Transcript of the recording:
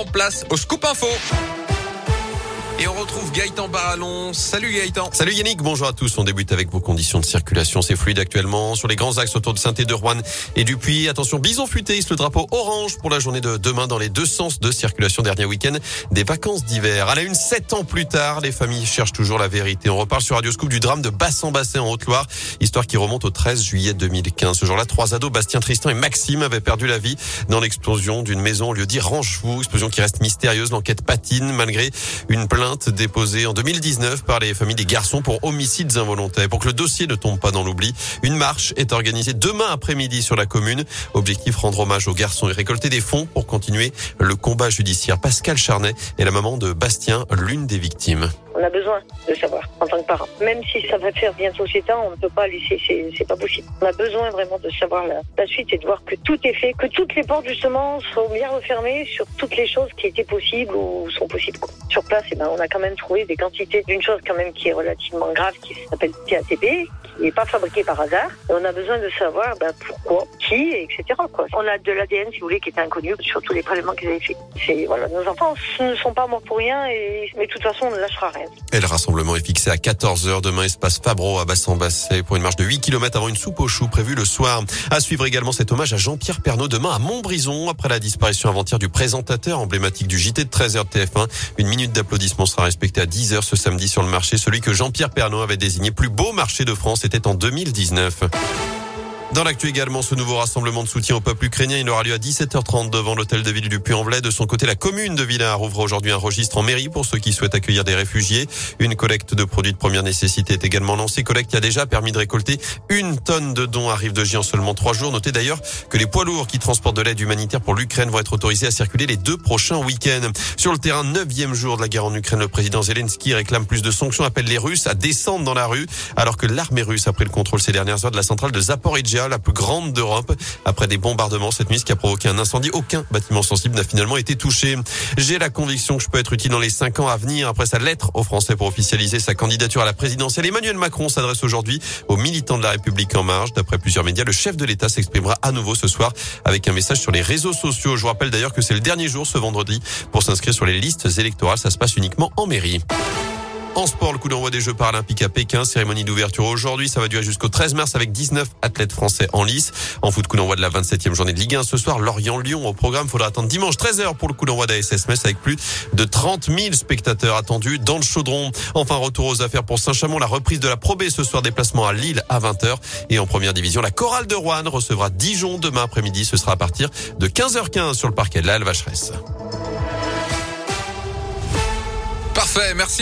En place au Scoop Info. Et on retrouve Gaëtan Barallon. Salut Gaëtan. Salut Yannick, bonjour à tous. On débute avec vos conditions de circulation. C'est fluide actuellement sur les grands axes autour de saint de Rouen et du Puy. Attention, bison futé, le drapeau orange pour la journée de demain dans les deux sens de circulation. Dernier week-end des vacances d'hiver. À la une, sept ans plus tard, les familles cherchent toujours la vérité. On reparle sur Radio Scoop du drame de Bassan-Basset en Haute-Loire. Histoire qui remonte au 13 juillet 2015. Ce jour-là, trois ados, Bastien, Tristan et Maxime, avaient perdu la vie dans l'explosion d'une maison au lieu dit Ranchevaux. Explosion qui reste mystérieuse. L'enquête patine malgré une plainte déposée en 2019 par les familles des garçons pour homicides involontaires. Pour que le dossier ne tombe pas dans l'oubli, une marche est organisée demain après-midi sur la commune. Objectif rendre hommage aux garçons et récolter des fonds pour continuer le combat judiciaire. Pascal Charnet est la maman de Bastien, l'une des victimes. On a besoin de savoir en tant que parent. Même si ça va faire bientôt 7 ans, on ne peut pas laisser, c'est pas possible. On a besoin vraiment de savoir la, suite et de voir que tout est fait, que toutes les portes justement sont bien refermées sur toutes les choses qui étaient possibles ou sont possibles. Sur place, eh ben, on a quand même trouvé des quantités d'une chose quand même qui est relativement grave, qui s'appelle TATP, qui n'est pas fabriqué par hasard. On a besoin de savoir ben, pourquoi, qui, etc. On a de l'ADN, si vous voulez, qui est inconnu sur tous les prélèvements qu'ils avaient fait. C'est voilà, nos enfants ne sont pas morts pour rien, et mais de toute façon, on ne lâchera rien. Et le rassemblement est fixé à 14h demain, espace Fabro à Bassan-Basset pour une marche de 8 km avant une soupe aux choux prévue le soir. À suivre également cet hommage à Jean-Pierre Pernaud demain à Montbrison après la disparition avant-hier du présentateur emblématique du JT de 13h de TF1. Une minute d'applaudissement sera respectée à 10h ce samedi sur le marché, celui que Jean-Pierre Pernaud avait désigné plus beau marché de France, était en 2019. Dans l'actu également, ce nouveau rassemblement de soutien au peuple ukrainien, il aura lieu à 17h30 devant l'hôtel de ville du Puy-en-Velay. De son côté, la commune de Villars ouvre aujourd'hui un registre en mairie pour ceux qui souhaitent accueillir des réfugiés. Une collecte de produits de première nécessité est également lancée. Collecte qui a déjà permis de récolter une tonne de dons à Rive de J en seulement trois jours. Notez d'ailleurs que les poids lourds qui transportent de l'aide humanitaire pour l'Ukraine vont être autorisés à circuler les deux prochains week-ends. Sur le terrain, neuvième jour de la guerre en Ukraine, le président Zelensky réclame plus de sanctions, appelle les Russes à descendre dans la rue, alors que l'armée russe a pris le contrôle ces dernières heures de la centrale de La plus grande d'Europe. Après des bombardements cette nuit, ce qui a provoqué un incendie, aucun bâtiment sensible n'a finalement été touché. J'ai la conviction que je peux être utile dans les cinq ans à venir. Après sa lettre aux Français pour officialiser sa candidature à la présidentielle, Emmanuel Macron s'adresse aujourd'hui aux militants de la République en marche. D'après plusieurs médias, le chef de l'État s'exprimera à nouveau ce soir avec un message sur les réseaux sociaux. Je vous rappelle d'ailleurs que c'est le dernier jour ce vendredi pour s'inscrire sur les listes électorales. Ça se passe uniquement en mairie. En sport, le coup d'envoi des Jeux paralympiques à Pékin, cérémonie d'ouverture aujourd'hui. Ça va durer jusqu'au 13 mars avec 19 athlètes français en lice. En foot, coup d'envoi de la 27e journée de Ligue 1 ce soir. Lorient-Lyon au programme. Faudra attendre dimanche 13h pour le coup d'envoi d'ASS Metz avec plus de 30 000 spectateurs attendus dans le chaudron. Enfin, retour aux affaires pour Saint-Chamond. La reprise de la Pro B ce soir. Déplacement à Lille à 20h. Et en première division, la chorale de Rouen recevra Dijon demain après-midi. Ce sera à partir de 15h15 sur le parquet de la. Parfait. Merci.